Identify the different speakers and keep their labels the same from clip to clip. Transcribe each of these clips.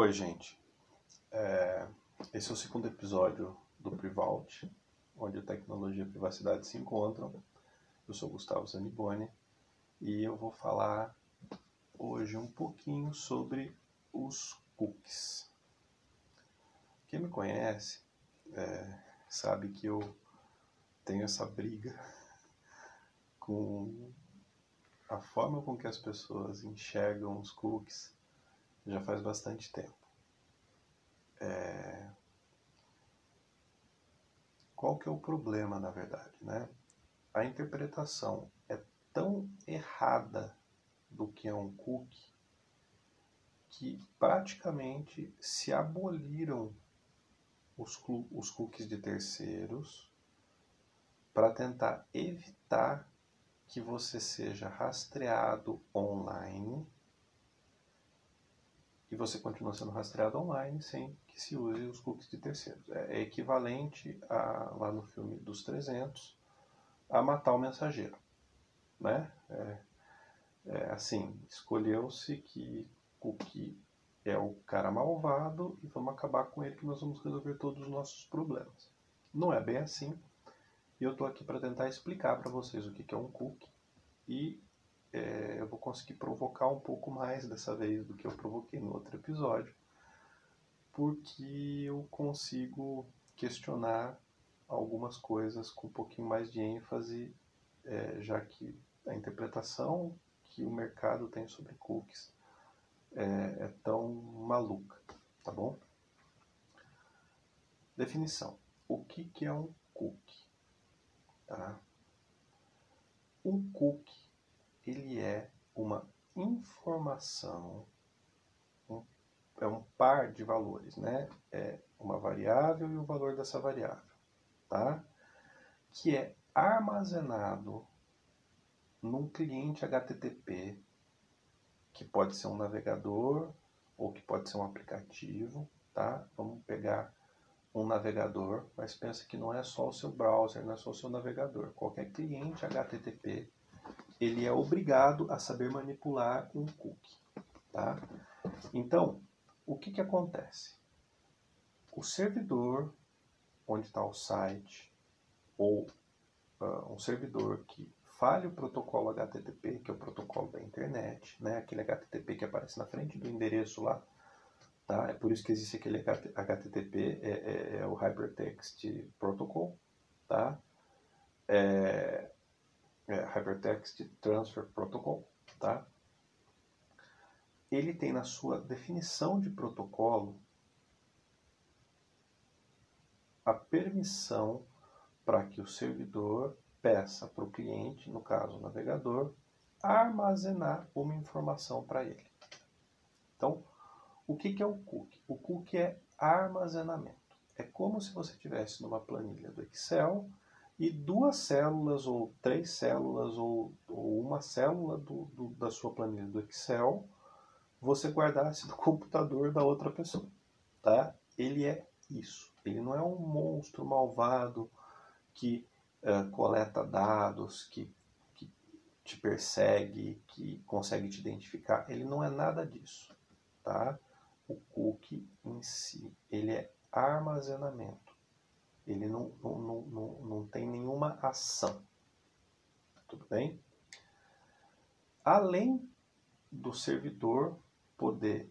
Speaker 1: Oi, gente. É, esse é o segundo episódio do Privault, onde a tecnologia e a privacidade se encontram. Eu sou Gustavo Zaniboni e eu vou falar hoje um pouquinho sobre os cookies. Quem me conhece é, sabe que eu tenho essa briga com a forma com que as pessoas enxergam os cookies já faz bastante tempo. É... Qual que é o problema, na verdade, né? A interpretação é tão errada do que é um cookie que praticamente se aboliram os, os cookies de terceiros para tentar evitar que você seja rastreado online e você continua sendo rastreado online sem que se use os cookies de terceiros. É, é equivalente a, lá no filme dos 300 a matar o mensageiro. Né? É, é assim, escolheu-se que cookie é o cara malvado e vamos acabar com ele que nós vamos resolver todos os nossos problemas. Não é bem assim. E eu estou aqui para tentar explicar para vocês o que é um cookie e é, eu vou conseguir provocar um pouco mais dessa vez do que eu provoquei no outro episódio, porque eu consigo questionar algumas coisas com um pouquinho mais de ênfase, é, já que a interpretação que o mercado tem sobre cookies é, é tão maluca, tá bom? Definição. O que, que é um cookie? Tá? Um cookie ele é uma informação, um, é um par de valores, né? É uma variável e o valor dessa variável, tá? Que é armazenado num cliente HTTP, que pode ser um navegador ou que pode ser um aplicativo, tá? Vamos pegar um navegador, mas pensa que não é só o seu browser, não é só o seu navegador. Qualquer cliente HTTP ele é obrigado a saber manipular um cookie. Tá? Então, o que, que acontece? O servidor onde está o site, ou uh, um servidor que fale o protocolo HTTP, que é o protocolo da internet, né? aquele HTTP que aparece na frente do endereço lá, tá? é por isso que existe aquele HTTP, é, é, é o Hypertext Protocol, tá? É, é, Hypertext Transfer Protocol, tá? Ele tem na sua definição de protocolo a permissão para que o servidor peça para o cliente, no caso o navegador, armazenar uma informação para ele. Então, o que, que é o cookie? O cookie é armazenamento. É como se você tivesse numa planilha do Excel e duas células ou três células ou, ou uma célula do, do, da sua planilha do Excel você guardasse no computador da outra pessoa, tá? Ele é isso. Ele não é um monstro malvado que uh, coleta dados, que, que te persegue, que consegue te identificar. Ele não é nada disso, tá? O cookie em si, ele é armazenamento ele não, não, não, não, tem nenhuma ação. Tudo bem? Além do servidor poder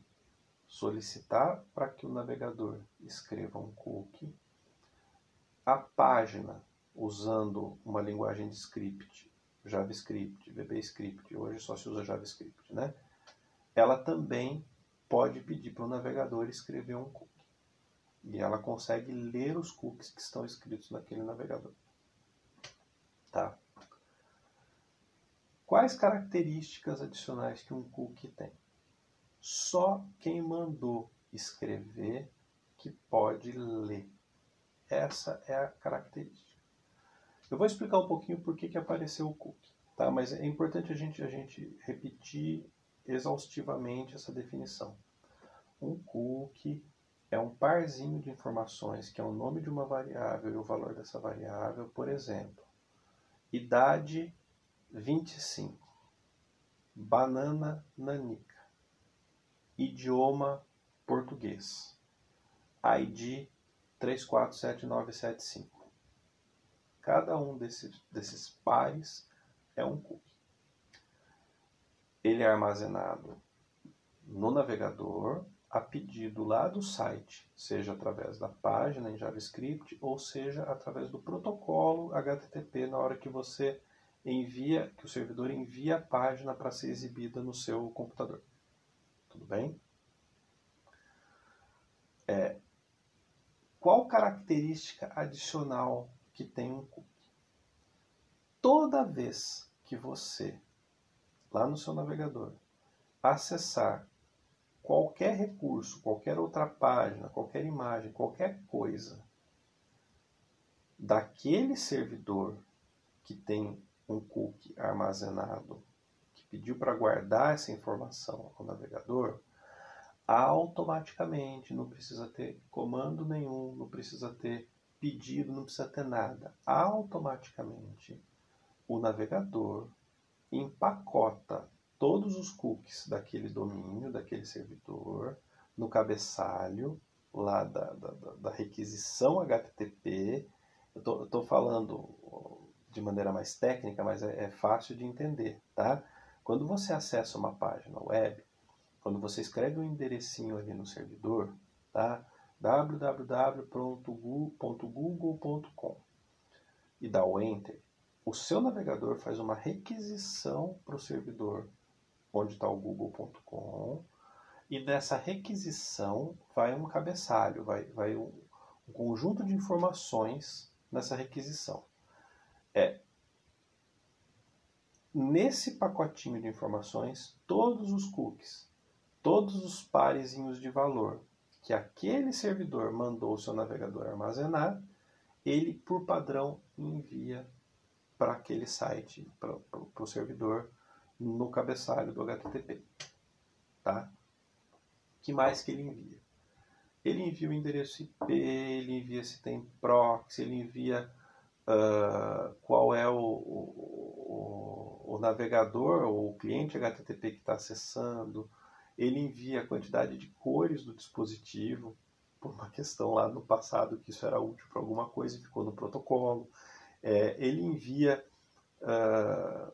Speaker 1: solicitar para que o navegador escreva um cookie, a página, usando uma linguagem de script, JavaScript, VBScript, hoje só se usa JavaScript, né? Ela também pode pedir para o navegador escrever um cookie. E ela consegue ler os cookies que estão escritos naquele navegador. Tá? Quais características adicionais que um cookie tem? Só quem mandou escrever que pode ler. Essa é a característica. Eu vou explicar um pouquinho por que, que apareceu o cookie, tá? mas é importante a gente, a gente repetir exaustivamente essa definição. Um cookie é um parzinho de informações que é o nome de uma variável e o valor dessa variável, por exemplo, idade 25, banana nanica, idioma português. ID 347975. Cada um desses, desses pares é um cookie. Ele é armazenado no navegador a pedido lá do site, seja através da página em JavaScript ou seja através do protocolo HTTP na hora que você envia, que o servidor envia a página para ser exibida no seu computador. Tudo bem? É, qual característica adicional que tem um cookie? Toda vez que você, lá no seu navegador, acessar qualquer recurso, qualquer outra página, qualquer imagem, qualquer coisa daquele servidor que tem um cookie armazenado, que pediu para guardar essa informação ao navegador, automaticamente, não precisa ter comando nenhum, não precisa ter pedido, não precisa ter nada. Automaticamente, o navegador empacota todos os cookies daquele domínio, daquele servidor, no cabeçalho lá da, da, da requisição HTTP. Eu estou falando de maneira mais técnica, mas é, é fácil de entender, tá? Quando você acessa uma página web, quando você escreve um enderecinho ali no servidor, tá? www.google.com e dá o enter, o seu navegador faz uma requisição para o servidor onde está o google.com e dessa requisição vai um cabeçalho, vai, vai um, um conjunto de informações nessa requisição. É nesse pacotinho de informações todos os cookies, todos os parezinhos de valor que aquele servidor mandou o seu navegador armazenar, ele por padrão envia para aquele site, para o servidor no cabeçalho do HTTP. Tá? que mais que ele envia? Ele envia o endereço IP, ele envia se tem proxy, ele envia uh, qual é o, o, o, navegador ou o cliente HTTP que está acessando, ele envia a quantidade de cores do dispositivo, por uma questão lá no passado que isso era útil para alguma coisa e ficou no protocolo. É, ele envia uh,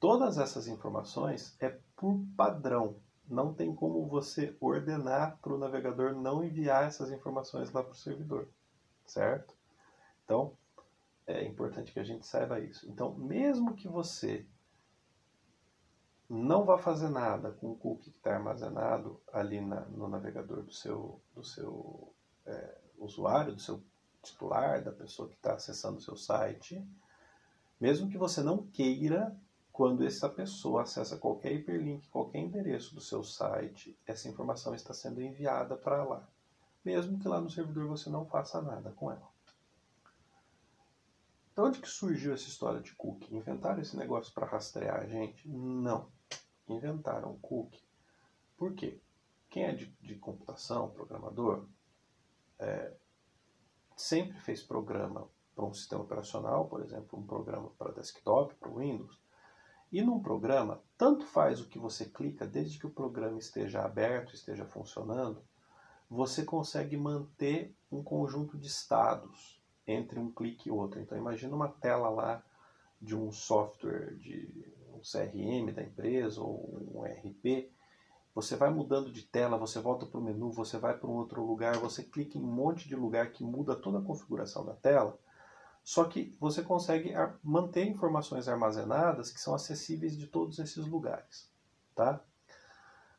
Speaker 1: todas essas informações é por padrão. Não tem como você ordenar para o navegador não enviar essas informações lá para o servidor, certo? Então, é importante que a gente saiba isso. Então, mesmo que você não vá fazer nada com o cookie que está armazenado ali na, no navegador do seu, do seu é, usuário, do seu titular, da pessoa que está acessando o seu site, mesmo que você não queira, quando essa pessoa acessa qualquer hiperlink, qualquer endereço do seu site, essa informação está sendo enviada para lá, mesmo que lá no servidor você não faça nada com ela. De onde que surgiu essa história de cookie? Inventaram esse negócio para rastrear a gente? Não. Inventaram cookie. Por quê? Quem é de, de computação, programador, é, sempre fez programa para um sistema operacional, por exemplo, um programa para desktop, para Windows. E num programa, tanto faz o que você clica, desde que o programa esteja aberto, esteja funcionando, você consegue manter um conjunto de estados entre um clique e outro. Então imagina uma tela lá de um software de um CRM da empresa ou um RP. Você vai mudando de tela, você volta para o menu, você vai para um outro lugar, você clica em um monte de lugar que muda toda a configuração da tela. Só que você consegue manter informações armazenadas que são acessíveis de todos esses lugares, tá?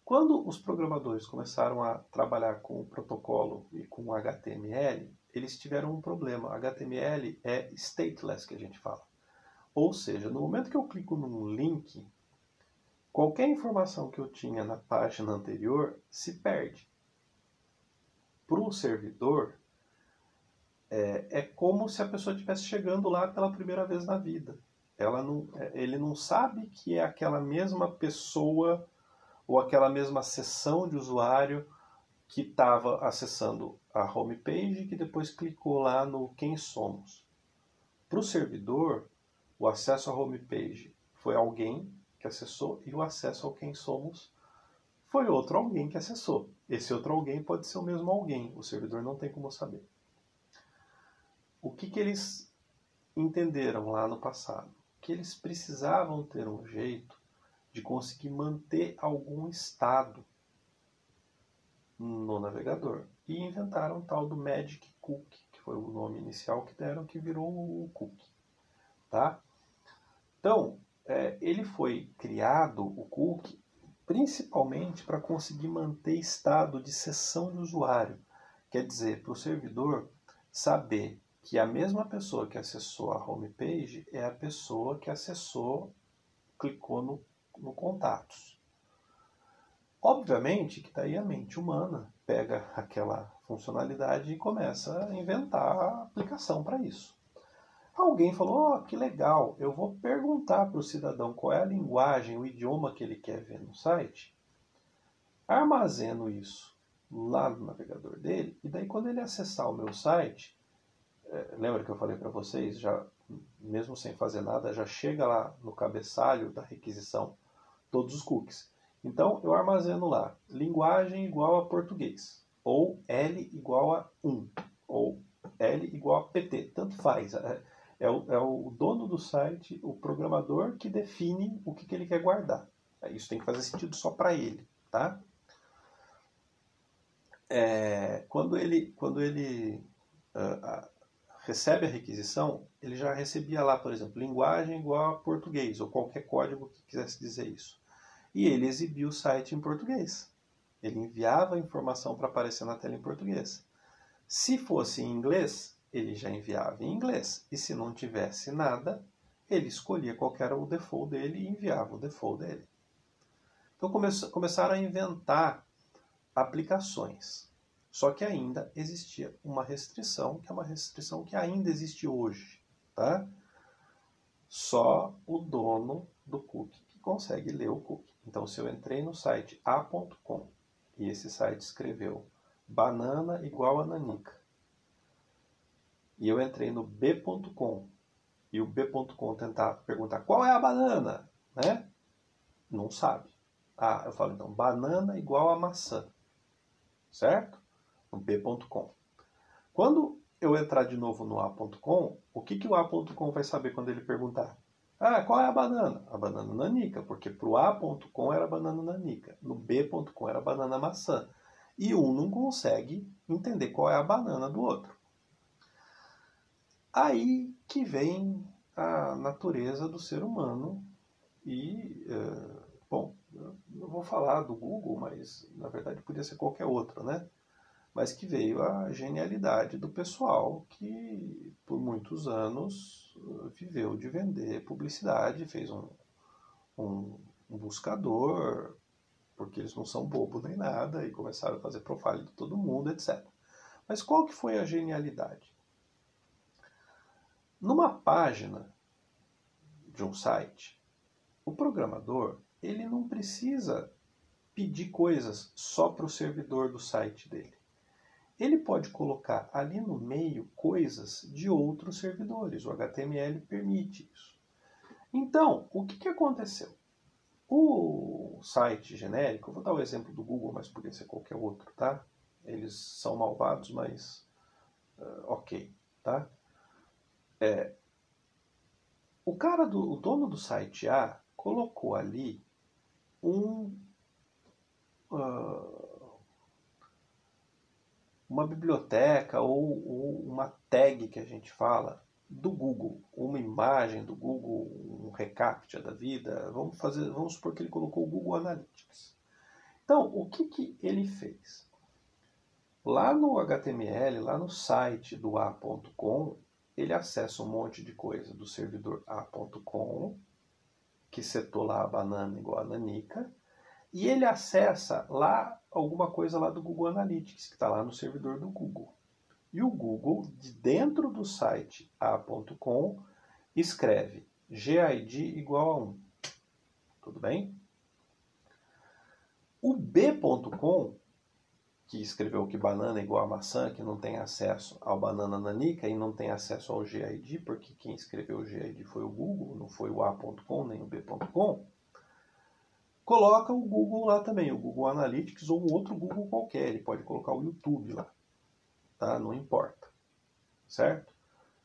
Speaker 1: Quando os programadores começaram a trabalhar com o protocolo e com o HTML, eles tiveram um problema. HTML é stateless, que a gente fala. Ou seja, no momento que eu clico num link, qualquer informação que eu tinha na página anterior se perde. Para o servidor, é, é, como se a pessoa estivesse chegando lá pela primeira vez na vida. Ela não, é, ele não sabe que é aquela mesma pessoa ou aquela mesma sessão de usuário que estava acessando a homepage que depois clicou lá no Quem Somos. Para o servidor, o acesso à homepage foi alguém que acessou e o acesso ao Quem Somos foi outro alguém que acessou. Esse outro alguém pode ser o mesmo alguém, o servidor não tem como saber. O que, que eles entenderam lá no passado? Que eles precisavam ter um jeito de conseguir manter algum estado no navegador. E inventaram o tal do Magic Cookie, que foi o nome inicial que deram, que virou o cookie. Tá? Então, é, ele foi criado, o cookie, principalmente para conseguir manter estado de sessão de usuário. Quer dizer, para o servidor saber que a mesma pessoa que acessou a homepage é a pessoa que acessou, clicou no, no contatos. Obviamente que daí a mente humana pega aquela funcionalidade e começa a inventar a aplicação para isso. Alguém falou: oh, que legal, eu vou perguntar para o cidadão qual é a linguagem, o idioma que ele quer ver no site, armazeno isso lá no navegador dele, e daí quando ele acessar o meu site, lembra que eu falei para vocês, já mesmo sem fazer nada, já chega lá no cabeçalho da requisição todos os cookies. Então eu armazeno lá linguagem igual a português, ou L igual a 1, ou L igual a PT, tanto faz. É, é o, é o dono do site, o programador, que define o que, que ele quer guardar. É, isso tem que fazer sentido só para ele, tá? É, quando ele, quando ele uh, recebe a requisição, ele já recebia lá, por exemplo, linguagem igual a português, ou qualquer código que quisesse dizer isso. E ele exibia o site em português. Ele enviava a informação para aparecer na tela em português. Se fosse em inglês, ele já enviava em inglês. E se não tivesse nada, ele escolhia qual era o default dele e enviava o default dele. Então come começaram a inventar aplicações. Só que ainda existia uma restrição, que é uma restrição que ainda existe hoje. Tá? Só o dono do cookie que consegue ler o cookie. Então, se eu entrei no site a.com e esse site escreveu banana igual a nanica, e eu entrei no b.com e o b.com tentar perguntar qual é a banana, né? Não sabe. Ah, eu falo então, banana igual a maçã, certo? No b.com. Quando eu entrar de novo no a.com, o que, que o a.com vai saber quando ele perguntar? Ah, qual é a banana? A banana nanica, porque para o a.com era banana nanica, no b.com era banana maçã. E um não consegue entender qual é a banana do outro. Aí que vem a natureza do ser humano e, é, bom, eu vou falar do Google, mas na verdade podia ser qualquer outro, né? Mas que veio a genialidade do pessoal que por muitos anos viveu de vender publicidade, fez um, um, um buscador, porque eles não são bobo nem nada, e começaram a fazer profile de todo mundo, etc. Mas qual que foi a genialidade? Numa página de um site, o programador ele não precisa pedir coisas só para o servidor do site dele. Ele pode colocar ali no meio coisas de outros servidores. O HTML permite isso. Então, o que, que aconteceu? O site genérico, vou dar o exemplo do Google, mas podia ser qualquer outro, tá? Eles são malvados, mas uh, ok, tá? É, o cara do o dono do site A colocou ali um uh, uma biblioteca ou, ou, uma tag que a gente fala do Google, uma imagem do Google, um recaptcha da vida. Vamos fazer, vamos supor que ele colocou o Google Analytics. Então, o que, que ele fez? Lá no HTML, lá no site do A.com, ele acessa um monte de coisa do servidor a.com, que setou lá a banana igual a nanica, e ele acessa lá alguma coisa lá do Google Analytics, que está lá no servidor do Google. E o Google, de dentro do site a.com, escreve GID igual a 1. Tudo bem? O b.com que escreveu que banana é igual a maçã, que não tem acesso ao banana nanica e não tem acesso ao GID, porque quem escreveu o GID foi o Google, não foi o A.com nem o B.com, coloca o Google lá também, o Google Analytics ou um outro Google qualquer. Ele pode colocar o YouTube lá, tá? Não importa, certo?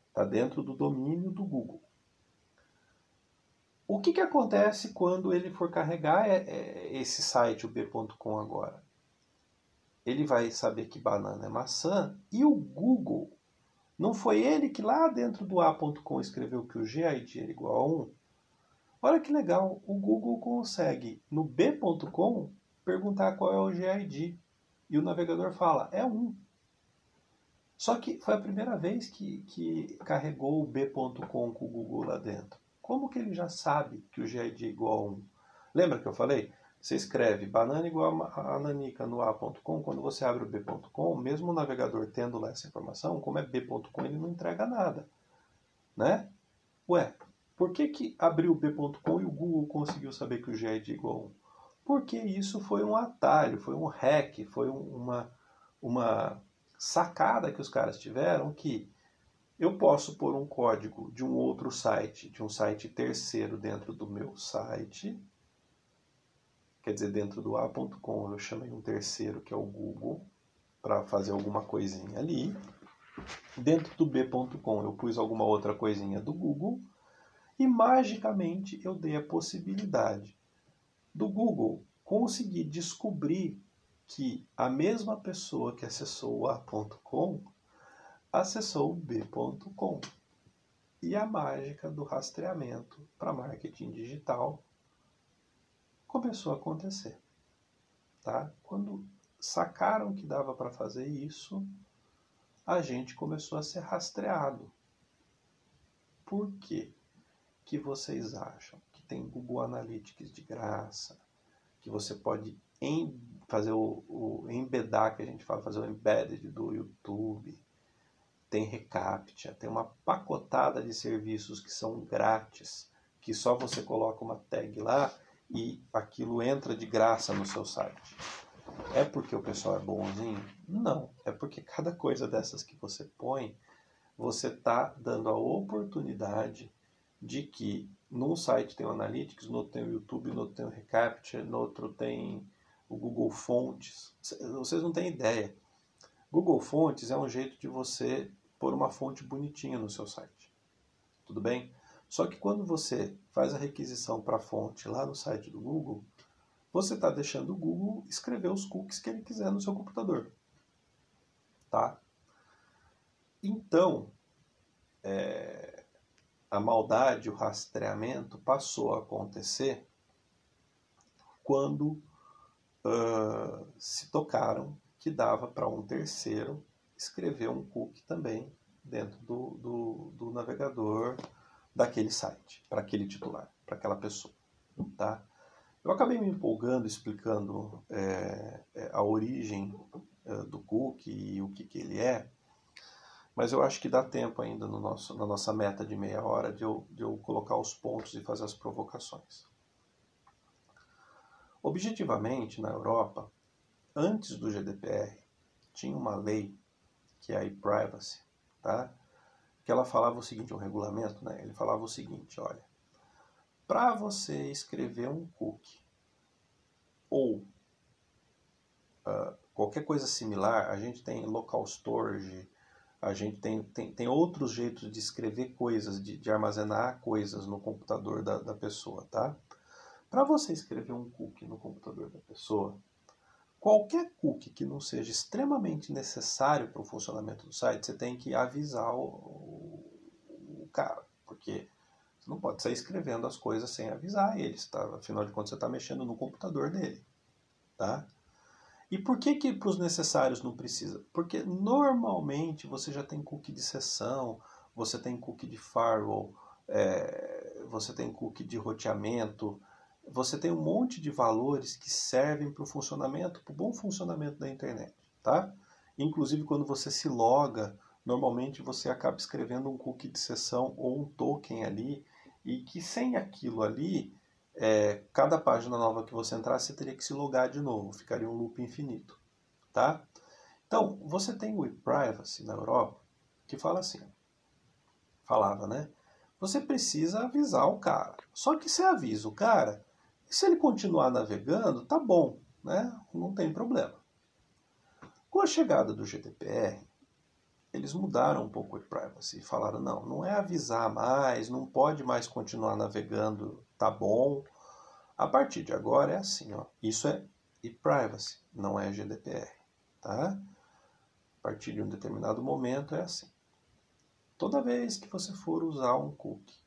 Speaker 1: Está dentro do domínio do Google. O que, que acontece quando ele for carregar é, é, esse site, o b.com agora? Ele vai saber que banana é maçã e o Google, não foi ele que lá dentro do a.com escreveu que o GID era igual a 1? Olha que legal, o Google consegue no b.com perguntar qual é o GID e o navegador fala, é 1. Só que foi a primeira vez que, que carregou o b.com com o Google lá dentro. Como que ele já sabe que o GID é igual a 1? Lembra que eu falei? Você escreve banana igual a nanica no A.com, quando você abre o B.com, mesmo o navegador tendo lá essa informação, como é B.com, ele não entrega nada. Né? Ué, por que, que abriu o B.com e o Google conseguiu saber que o GID é igual a 1? Porque isso foi um atalho, foi um hack, foi uma, uma sacada que os caras tiveram que eu posso pôr um código de um outro site, de um site terceiro dentro do meu site. Quer dizer, dentro do A.com eu chamei um terceiro que é o Google para fazer alguma coisinha ali. Dentro do B.com eu pus alguma outra coisinha do Google e magicamente eu dei a possibilidade do Google conseguir descobrir que a mesma pessoa que acessou o A.com acessou o b.com. E a mágica do rastreamento para marketing digital começou a acontecer. Tá? Quando sacaram que dava para fazer isso, a gente começou a ser rastreado. Por quê? Que vocês acham? Que tem Google Analytics de graça, que você pode em, fazer o, o embedar, que a gente fala, fazer o embedded do YouTube, tem Recaptcha, tem uma pacotada de serviços que são grátis, que só você coloca uma tag lá e aquilo entra de graça no seu site. É porque o pessoal é bonzinho? Não, é porque cada coisa dessas que você põe, você está dando a oportunidade de que num site tem o Analytics, no outro tem o YouTube, no outro tem o Recaptcha, no outro tem o Google Fontes. Vocês não têm ideia. Google Fontes é um jeito de você pôr uma fonte bonitinha no seu site. Tudo bem? Só que quando você faz a requisição para a fonte lá no site do Google, você está deixando o Google escrever os cookies que ele quiser no seu computador. Tá? Então, é, a maldade, o rastreamento passou a acontecer quando uh, se tocaram que dava para um terceiro escrever um cookie também dentro do, do, do navegador daquele site, para aquele titular, para aquela pessoa. Tá? Eu acabei me empolgando explicando é, a origem é, do cookie e o que, que ele é, mas eu acho que dá tempo ainda no nosso, na nossa meta de meia hora de eu, de eu colocar os pontos e fazer as provocações. Objetivamente, na Europa, antes do GDPR, tinha uma lei que é a e-privacy, tá? que ela falava o seguinte, um regulamento, né? ele falava o seguinte, olha, para você escrever um cookie ou uh, qualquer coisa similar, a gente tem local storage, a gente tem, tem, tem outros jeitos de escrever coisas, de, de armazenar coisas no computador da, da pessoa, tá? Para você escrever um cookie no computador da pessoa, Qualquer cookie que não seja extremamente necessário para o funcionamento do site, você tem que avisar o, o cara, porque você não pode sair escrevendo as coisas sem avisar eles, tá? Afinal de contas, você está mexendo no computador dele, tá? E por que que para os necessários não precisa? Porque normalmente você já tem cookie de sessão, você tem cookie de firewall, é, você tem cookie de roteamento, você tem um monte de valores que servem para o funcionamento, para o bom funcionamento da internet, tá? Inclusive quando você se loga, normalmente você acaba escrevendo um cookie de sessão ou um token ali, e que sem aquilo ali, é, cada página nova que você entrar, você teria que se logar de novo, ficaria um loop infinito, tá? Então, você tem o e-privacy na Europa, que fala assim, falava, né? Você precisa avisar o cara. Só que você avisa o cara, se ele continuar navegando, tá bom, né? Não tem problema. Com a chegada do GDPR, eles mudaram um pouco o privacy e falaram: não, não é avisar mais, não pode mais continuar navegando, tá bom. A partir de agora é assim, ó. Isso é e-privacy, não é GDPR, tá? A partir de um determinado momento é assim. Toda vez que você for usar um cookie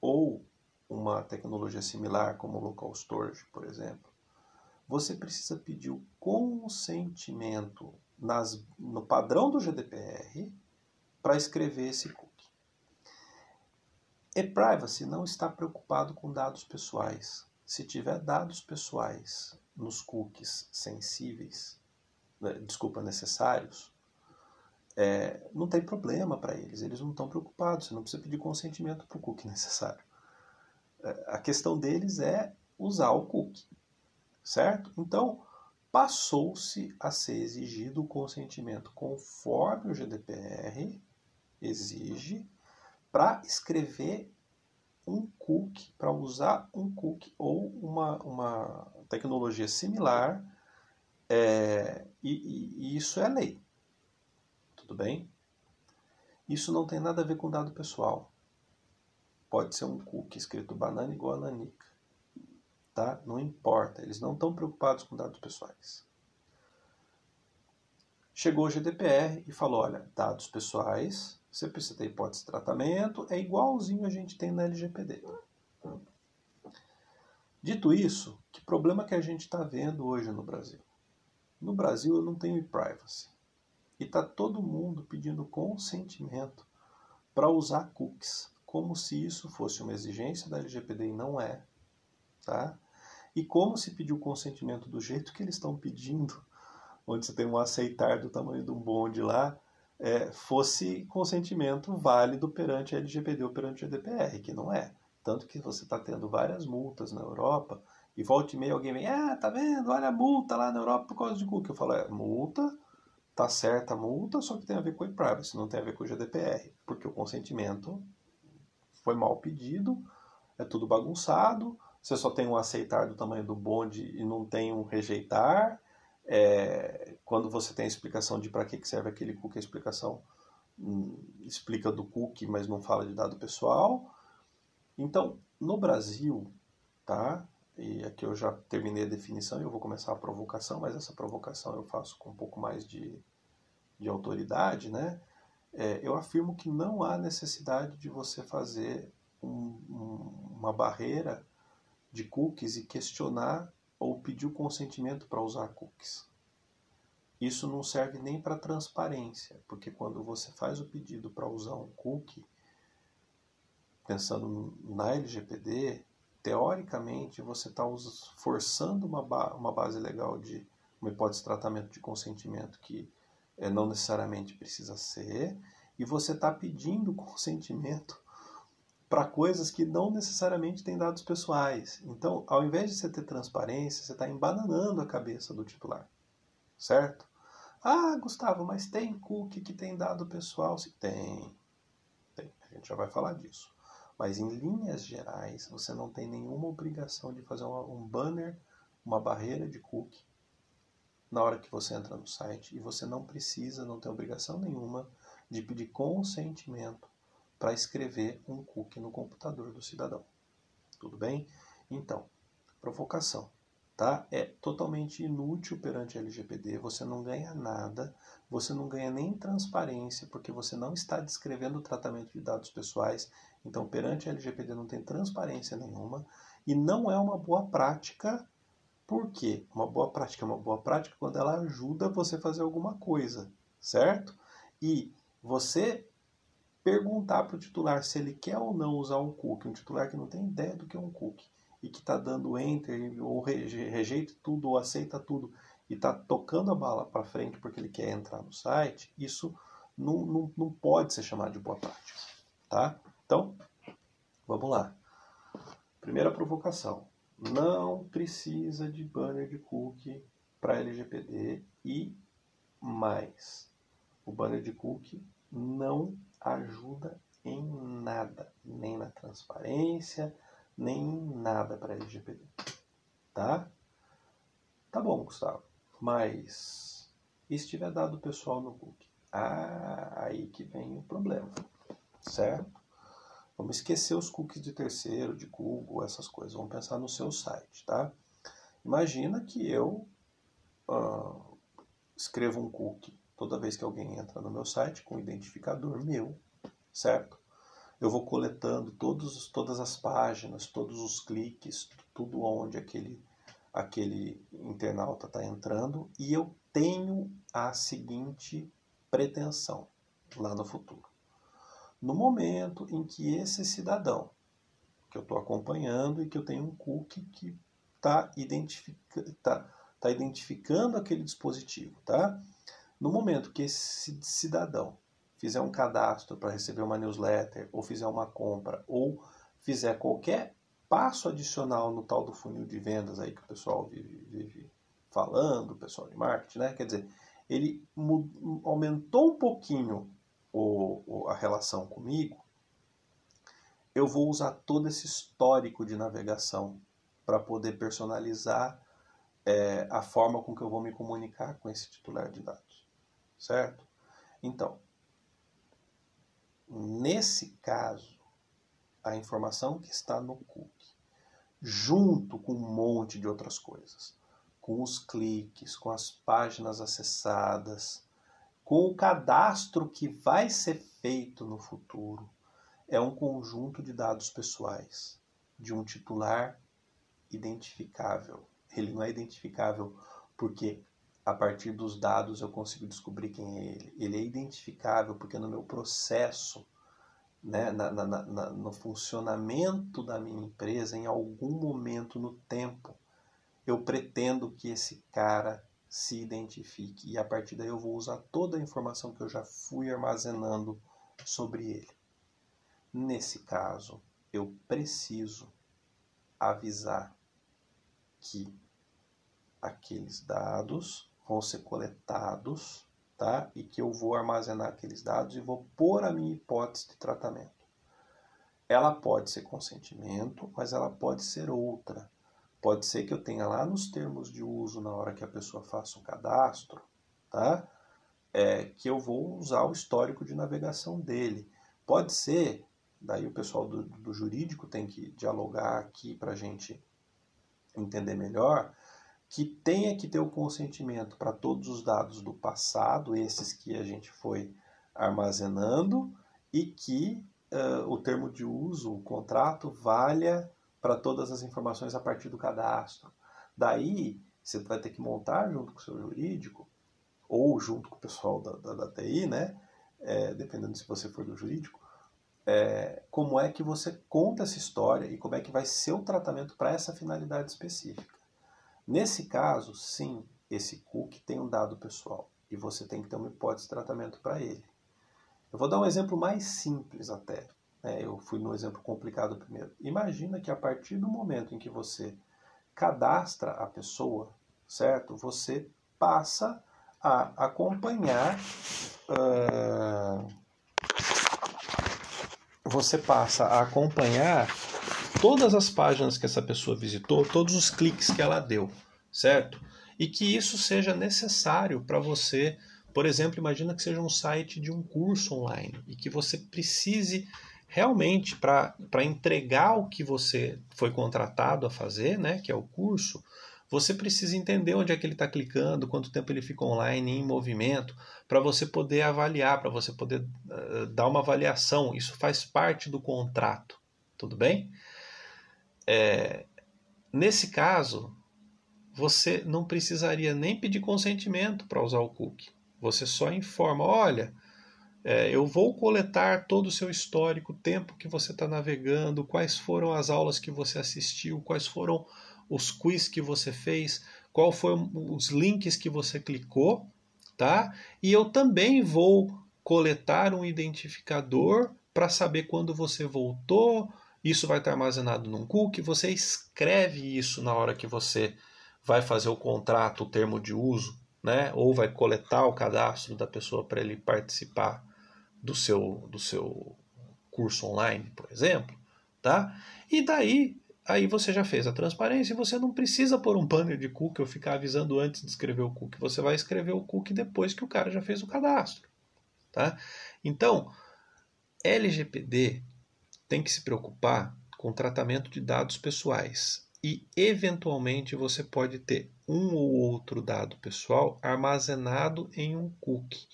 Speaker 1: ou uma tecnologia similar como local storage, por exemplo, você precisa pedir o consentimento nas, no padrão do GDPR para escrever esse cookie. E-privacy não está preocupado com dados pessoais. Se tiver dados pessoais nos cookies sensíveis, né, desculpa, necessários, é, não tem problema para eles. Eles não estão preocupados. Você não precisa pedir consentimento para o cookie necessário. É, a questão deles é usar o cookie, certo? Então, passou-se a ser exigido o consentimento conforme o GDPR exige para escrever um cookie, para usar um cookie ou uma, uma tecnologia similar, é, e, e, isso é lei. Tudo bem? Isso não tem nada a ver com dado pessoal. Pode ser um cookie escrito banana igual a nanica tá? Não importa, eles não estão preocupados com dados pessoais. Chegou o GDPR e falou, olha, dados pessoais, você precisa ter hipótese de tratamento, é igualzinho a gente tem na LGPD. Dito isso, que problema que a gente está vendo hoje no Brasil? No Brasil eu não tenho e-privacy. E está todo mundo pedindo consentimento para usar cookies, como se isso fosse uma exigência da LGPD e não é tá? E como se pediu consentimento do jeito que eles estão pedindo, onde você tem um aceitar do tamanho de um bonde lá, é, fosse consentimento válido perante a LGPD ou perante a GDPR, que não é. Tanto que você está tendo várias multas na Europa, e volta e meia alguém vem, ah, tá vendo, olha a multa lá na Europa por causa de cookie. Eu falo, é, multa, tá certa a multa, só que tem a ver com o e-privacy, não tem a ver com o GDPR, porque o consentimento foi mal pedido, é tudo bagunçado, você só tem um aceitar do tamanho do bonde e não tem um rejeitar. É, quando você tem a explicação de para que serve aquele cookie, a explicação hum, explica do cookie, mas não fala de dado pessoal. Então, no Brasil, tá? E aqui eu já terminei a definição e eu vou começar a provocação, mas essa provocação eu faço com um pouco mais de, de autoridade, né? É, eu afirmo que não há necessidade de você fazer um, um, uma barreira de cookies e questionar ou pedir o consentimento para usar cookies. Isso não serve nem para transparência, porque quando você faz o pedido para usar um cookie, pensando na LGPD, teoricamente você está forçando uma, ba uma base legal de uma hipótese de tratamento de consentimento que é, não necessariamente precisa ser, e você está pedindo consentimento para coisas que não necessariamente têm dados pessoais. Então, ao invés de você ter transparência, você está embananando a cabeça do titular, certo? Ah, Gustavo, mas tem cookie que tem dado pessoal? Sim, tem. tem. A gente já vai falar disso. Mas em linhas gerais, você não tem nenhuma obrigação de fazer um banner, uma barreira de cookie na hora que você entra no site e você não precisa, não tem obrigação nenhuma de pedir consentimento para escrever um cookie no computador do cidadão. Tudo bem? Então, provocação. Tá? É totalmente inútil perante a LGPD, você não ganha nada, você não ganha nem transparência, porque você não está descrevendo o tratamento de dados pessoais, então perante a LGPD não tem transparência nenhuma, e não é uma boa prática, por quê? Uma boa prática é uma boa prática quando ela ajuda você a fazer alguma coisa, certo? E você perguntar para o titular se ele quer ou não usar um cookie, um titular que não tem ideia do que é um cookie e que está dando enter ou rejeita tudo ou aceita tudo e está tocando a bala para frente porque ele quer entrar no site, isso não, não, não pode ser chamado de boa prática. Tá? Então, vamos lá. Primeira provocação. Não precisa de banner de cookie para LGPD e mais. O banner de cookie não ajuda em nada, nem na transparência, nem em nada para LGPD. tá? Tá bom, Gustavo, mas e se tiver dado pessoal no cookie? Ah, aí que vem o problema, certo? Vamos esquecer os cookies de terceiro, de Google, essas coisas. Vamos pensar no seu site, tá? Imagina que eu uh, escrevo um cookie toda vez que alguém entra no meu site com um identificador meu, certo? Eu vou coletando todos, todas as páginas, todos os cliques, tudo onde aquele, aquele internauta está entrando e eu tenho a seguinte pretensão lá no futuro. No momento em que esse cidadão que eu estou acompanhando e que eu tenho um cookie que está identifica, tá, tá identificando aquele dispositivo, tá? No momento que esse cidadão fizer um cadastro para receber uma newsletter, ou fizer uma compra, ou fizer qualquer passo adicional no tal do funil de vendas aí que o pessoal vive, vive falando, o pessoal de marketing, né? Quer dizer, ele aumentou um pouquinho o, o, a relação comigo, eu vou usar todo esse histórico de navegação para poder personalizar é, a forma com que eu vou me comunicar com esse titular de dados, certo? Então, Nesse caso, a informação que está no cookie, junto com um monte de outras coisas, com os cliques, com as páginas acessadas, com o cadastro que vai ser feito no futuro, é um conjunto de dados pessoais de um titular identificável. Ele não é identificável porque a partir dos dados eu consigo descobrir quem é ele. Ele é identificável porque no meu processo, né, na, na, na, no funcionamento da minha empresa, em algum momento no tempo, eu pretendo que esse cara se identifique. E a partir daí eu vou usar toda a informação que eu já fui armazenando sobre ele. Nesse caso, eu preciso avisar que aqueles dados vão ser coletados, tá? E que eu vou armazenar aqueles dados e vou pôr a minha hipótese de tratamento. Ela pode ser consentimento, mas ela pode ser outra. Pode ser que eu tenha lá nos termos de uso na hora que a pessoa faça um cadastro, tá? É, que eu vou usar o histórico de navegação dele. Pode ser, daí o pessoal do, do jurídico tem que dialogar aqui para a gente entender melhor, que tenha que ter o consentimento para todos os dados do passado, esses que a gente foi armazenando, e que uh, o termo de uso, o contrato, valha para todas as informações a partir do cadastro. Daí, você vai ter que montar junto com o seu jurídico, ou junto com o pessoal da, da, da TI, né? É, dependendo se você for do jurídico, é, como é que você conta essa história e como é que vai ser o tratamento para essa finalidade específica. Nesse caso, sim, esse cookie tem um dado pessoal e você tem que ter uma hipótese de tratamento para ele. Eu vou dar um exemplo mais simples até. Né? Eu fui no exemplo complicado primeiro. Imagina que a partir do momento em que você cadastra a pessoa, certo? Você passa a acompanhar. Uh, você passa a acompanhar todas as páginas que essa pessoa visitou, todos os cliques que ela deu, certo? E que isso seja necessário para você, por exemplo, imagina que seja um site de um curso online e que você precise realmente para entregar o que você foi contratado a fazer, né, que é o curso, você precisa entender onde é que ele está clicando, quanto tempo ele fica online em movimento, para você poder avaliar, para você poder uh, dar uma avaliação. Isso faz parte do contrato, tudo bem? É, nesse caso, você não precisaria nem pedir consentimento para usar o cookie. Você só informa: olha, é, eu vou coletar todo o seu histórico, o tempo que você está navegando, quais foram as aulas que você assistiu, quais foram os quiz que você fez, qual foram os links que você clicou, tá? E eu também vou coletar um identificador para saber quando você voltou, isso vai estar armazenado num cookie, você escreve isso na hora que você vai fazer o contrato, o termo de uso, né? ou vai coletar o cadastro da pessoa para ele participar do seu, do seu curso online, por exemplo. Tá? E daí aí você já fez a transparência e você não precisa pôr um banner de cookie ou ficar avisando antes de escrever o cookie. Você vai escrever o cookie depois que o cara já fez o cadastro. Tá? Então, LGPD tem que se preocupar com tratamento de dados pessoais e, eventualmente, você pode ter um ou outro dado pessoal armazenado em um cookie.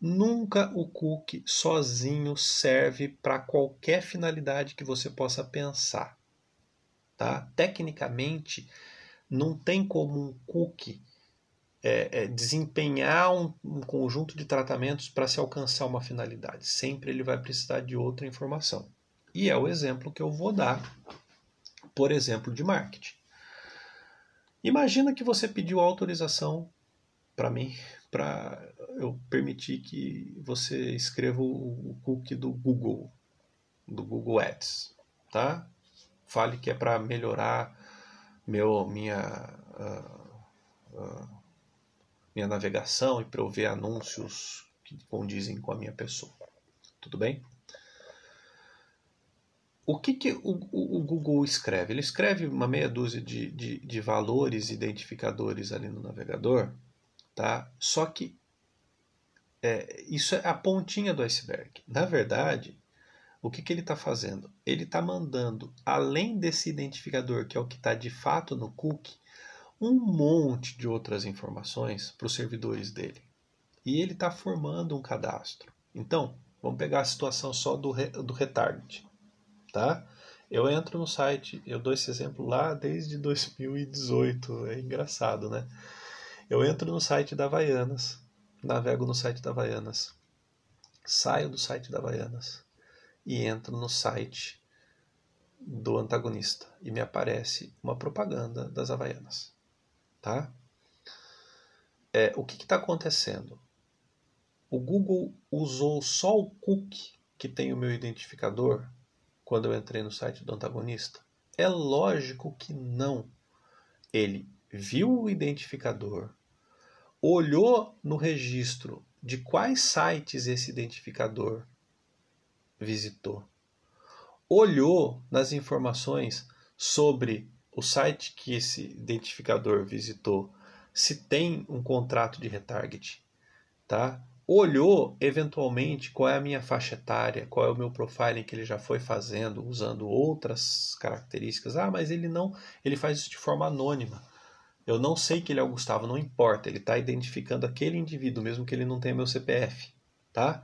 Speaker 1: Nunca o cookie sozinho serve para qualquer finalidade que você possa pensar. Tá? Tecnicamente, não tem como um cookie é, é, desempenhar um, um, conjunto de tratamentos para se alcançar uma finalidade. Sempre ele vai precisar de outra informação. E é o exemplo que eu vou dar, por exemplo, de marketing. Imagina que você pediu autorização para mim, para eu permitir que você escreva o cookie do Google, do Google Ads, tá? Fale que é para melhorar meu, minha, uh, uh, minha navegação e para eu ver anúncios que condizem com a minha pessoa. Tudo bem? O que, que o, o, Google escreve? Ele escreve uma meia dúzia de, de, de valores identificadores ali no navegador, tá? Só que é, isso é a pontinha do iceberg. Na verdade, o que, que ele está fazendo? Ele está mandando, além desse identificador, que é o que está de fato no cookie, um monte de outras informações para os servidores dele. E ele está formando um cadastro. Então, vamos pegar a situação só do, re, do retarget. Tá? Eu entro no site, eu dou esse exemplo lá desde 2018, é engraçado, né? Eu entro no site da Havaianas, navego no site da Havaianas, saio do site da Havaianas e entro no site do antagonista e me aparece uma propaganda das Havaianas tá? É, o que está acontecendo? O Google usou só o cookie que tem o meu identificador quando eu entrei no site do antagonista? É lógico que não. Ele viu o identificador, olhou no registro de quais sites esse identificador visitou, olhou nas informações sobre o site que esse identificador visitou, se tem um contrato de retarget, tá? Olhou eventualmente qual é a minha faixa etária, qual é o meu profiling que ele já foi fazendo, usando outras características. Ah, mas ele não, ele faz isso de forma anônima. Eu não sei que ele é o Gustavo, não importa. Ele está identificando aquele indivíduo, mesmo que ele não tenha meu CPF, tá?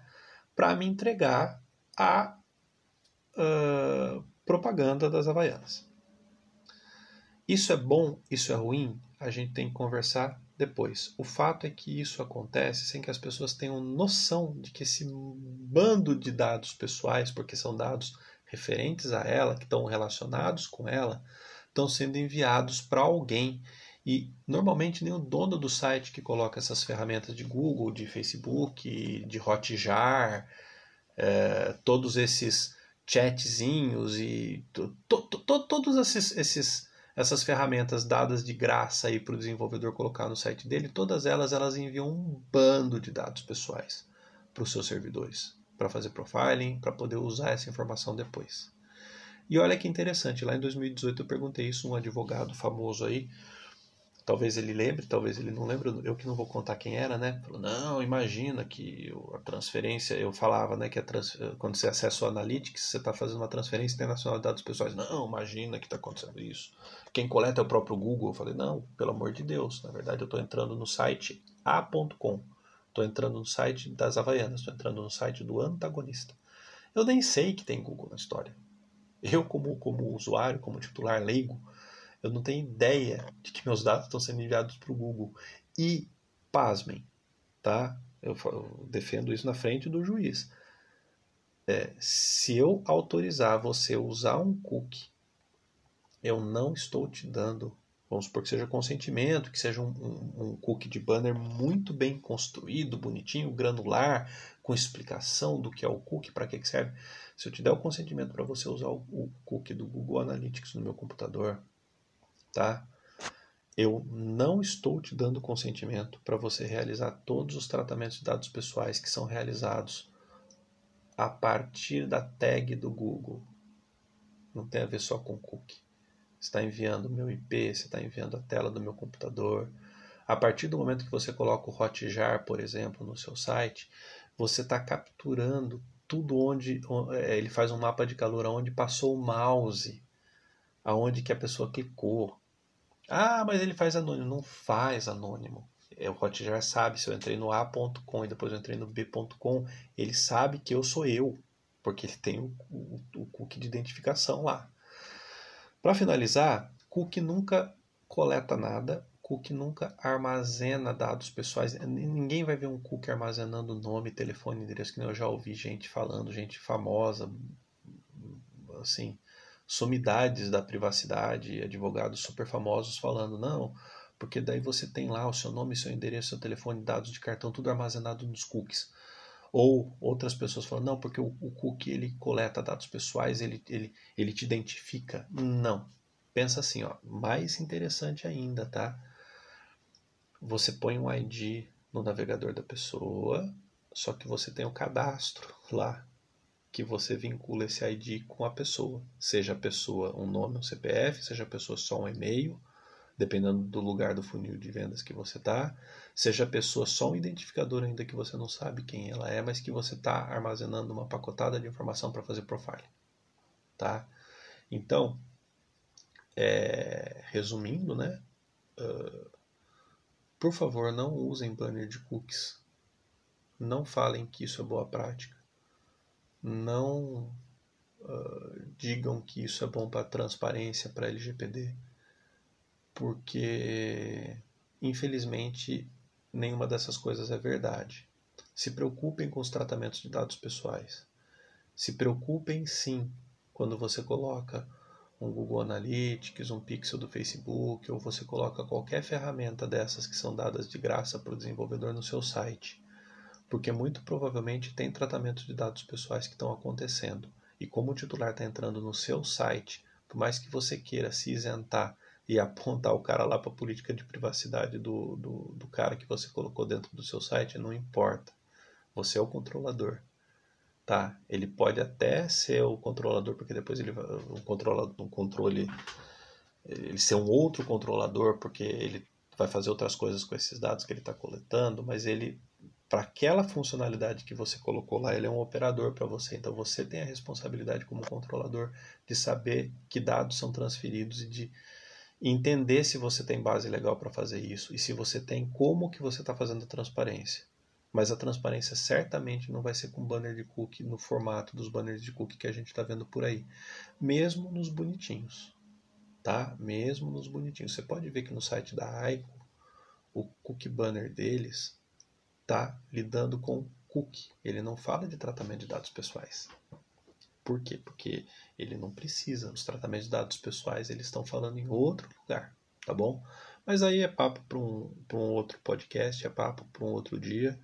Speaker 1: Para me entregar a uh, propaganda das Havaianas. Isso é bom, isso é ruim? A gente tem que conversar depois. O fato é que isso acontece sem que as pessoas tenham noção de que esse bando de dados pessoais, porque são dados referentes a ela, que estão relacionados com ela, estão sendo enviados para alguém. E normalmente nem o dono do site que coloca essas ferramentas de Google, de Facebook, de Hotjar, é, todos esses chatzinhos e to, to, to, todos esses, esses essas ferramentas dadas de graça aí para o desenvolvedor colocar no site dele, todas elas elas enviam um bando de dados pessoais para os seus servidores, para fazer profiling, para poder usar essa informação depois. E olha que interessante, lá em 2018 eu perguntei isso a um advogado famoso aí, Talvez ele lembre, talvez ele não lembre, eu que não vou contar quem era, né? Falou, não, imagina que a transferência, eu falava, né, que a trans, quando você acessa o Analytics, você está fazendo uma transferência internacional de dados pessoais. Não, imagina que está acontecendo isso. Quem coleta é o próprio Google. Eu falei, não, pelo amor de Deus. Na verdade, eu estou entrando no site a.com. Estou entrando no site das Havaianas, estou entrando no site do antagonista. Eu nem sei que tem Google na história. Eu, como, como usuário, como titular leigo, eu não tenho ideia de que meus dados estão sendo enviados para o Google. E, pasmem, tá? Eu, eu, defendo isso na frente do juiz. É, se eu autorizar você usar um cookie, eu não estou te dando, vamos supor que seja consentimento, que seja um, um, um cookie de banner muito bem construído, bonitinho, granular, com explicação do que é o cookie, para que serve. Se eu te der o consentimento para você usar o, o cookie do Google Analytics no meu computador, tá? Eu não estou te dando consentimento para você realizar todos os tratamentos de dados pessoais que são realizados a partir da tag do Google. Não tem a ver só com cookie. está enviando o meu IP, você está enviando a tela do meu computador. A partir do momento que você coloca o Hotjar, por exemplo, no seu site, você está capturando tudo onde é, ele faz um mapa de calor aonde passou o mouse, aonde que a pessoa clicou. Ah, mas ele faz anônimo. Não faz anônimo. É, o Hotjar sabe se eu entrei no A.com e depois eu entrei no B.com, ele sabe que eu sou eu, porque ele tem o, o, o cookie de identificação lá. Para finalizar, cookie nunca coleta nada, cookie nunca armazena dados pessoais. Ninguém vai ver um cookie armazenando nome, telefone, endereço, que eu já ouvi gente falando, gente famosa, assim, sumidades da privacidade, advogados super famosos falando, não, porque daí você tem lá o seu nome, seu endereço, seu telefone, dados de cartão, tudo armazenado nos cookies. Ou outras pessoas falam, não, porque o, o cookie ele coleta dados pessoais, ele, ele, ele te identifica. Não. Pensa assim, ó, mais interessante ainda, tá? Você põe um ID no navegador da pessoa, só que você tem o um cadastro lá que você vincula esse ID com a pessoa. Seja a pessoa um nome, um CPF, seja a pessoa só um e-mail, dependendo do lugar do funil de vendas que você está. Seja a pessoa só um identificador ainda que você não sabe quem ela é, mas que você está armazenando uma pacotada de informação para fazer profile. Tá? Então, é, resumindo, né? Uh, por favor, não usem banner de cookies. Não falem que isso é boa prática não uh, digam que isso é bom para transparência, para LGPD, porque infelizmente nenhuma dessas coisas é verdade. Se preocupem com os tratamentos de dados pessoais. Se preocupem sim quando você coloca um Google Analytics, um pixel do Facebook, ou você coloca qualquer ferramenta dessas que são dadas de graça para o desenvolvedor no seu site porque muito provavelmente tem tratamento de dados pessoais que estão acontecendo. E como o titular está entrando no seu site, por mais que você queira se isentar e apontar o cara lá para a política de privacidade do, do, do cara que você colocou dentro do seu site, não importa. Você é o controlador. Tá? Ele pode até ser o controlador, porque depois ele vai, um, controla, um controle ele ser um outro controlador, porque ele vai fazer outras coisas com esses dados que ele está coletando, mas ele para aquela funcionalidade que você colocou lá, ele é um operador para você. Então você tem a responsabilidade como controlador de saber que dados são transferidos e de entender se você tem base legal para fazer isso e se você tem como que você está fazendo a transparência. Mas a transparência certamente não vai ser com banner de cookie no formato dos banners de cookie que a gente está vendo por aí, mesmo nos bonitinhos, tá? Mesmo nos bonitinhos. Você pode ver que no site da Aiko o cookie banner deles está lidando com cookie. Ele não fala de tratamento de dados pessoais. Por quê? Porque ele não precisa. Os tratamentos de dados pessoais eles estão falando em outro lugar, tá bom? Mas aí é papo para um, um outro podcast, é papo para um outro dia.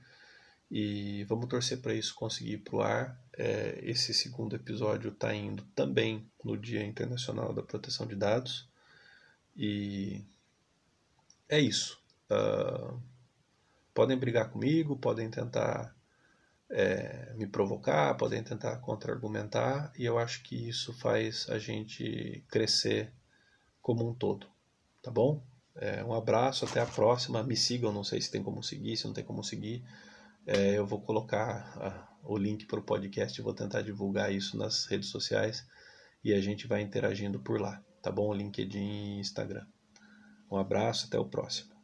Speaker 1: E vamos torcer para isso conseguir ir para o ar. É, esse segundo episódio está indo também no Dia Internacional da Proteção de Dados. E é isso. Uh, podem brigar comigo, podem tentar é, me provocar, podem tentar contra-argumentar, e eu acho que isso faz a gente crescer como um todo, tá bom? É, um abraço, até a próxima. Me sigam, não sei se tem como seguir, se não tem como seguir. É, eu vou colocar a, o link para o podcast, vou tentar divulgar isso nas redes sociais e a gente vai interagindo por lá, tá bom? LinkedIn e Instagram. Um abraço, até o próximo.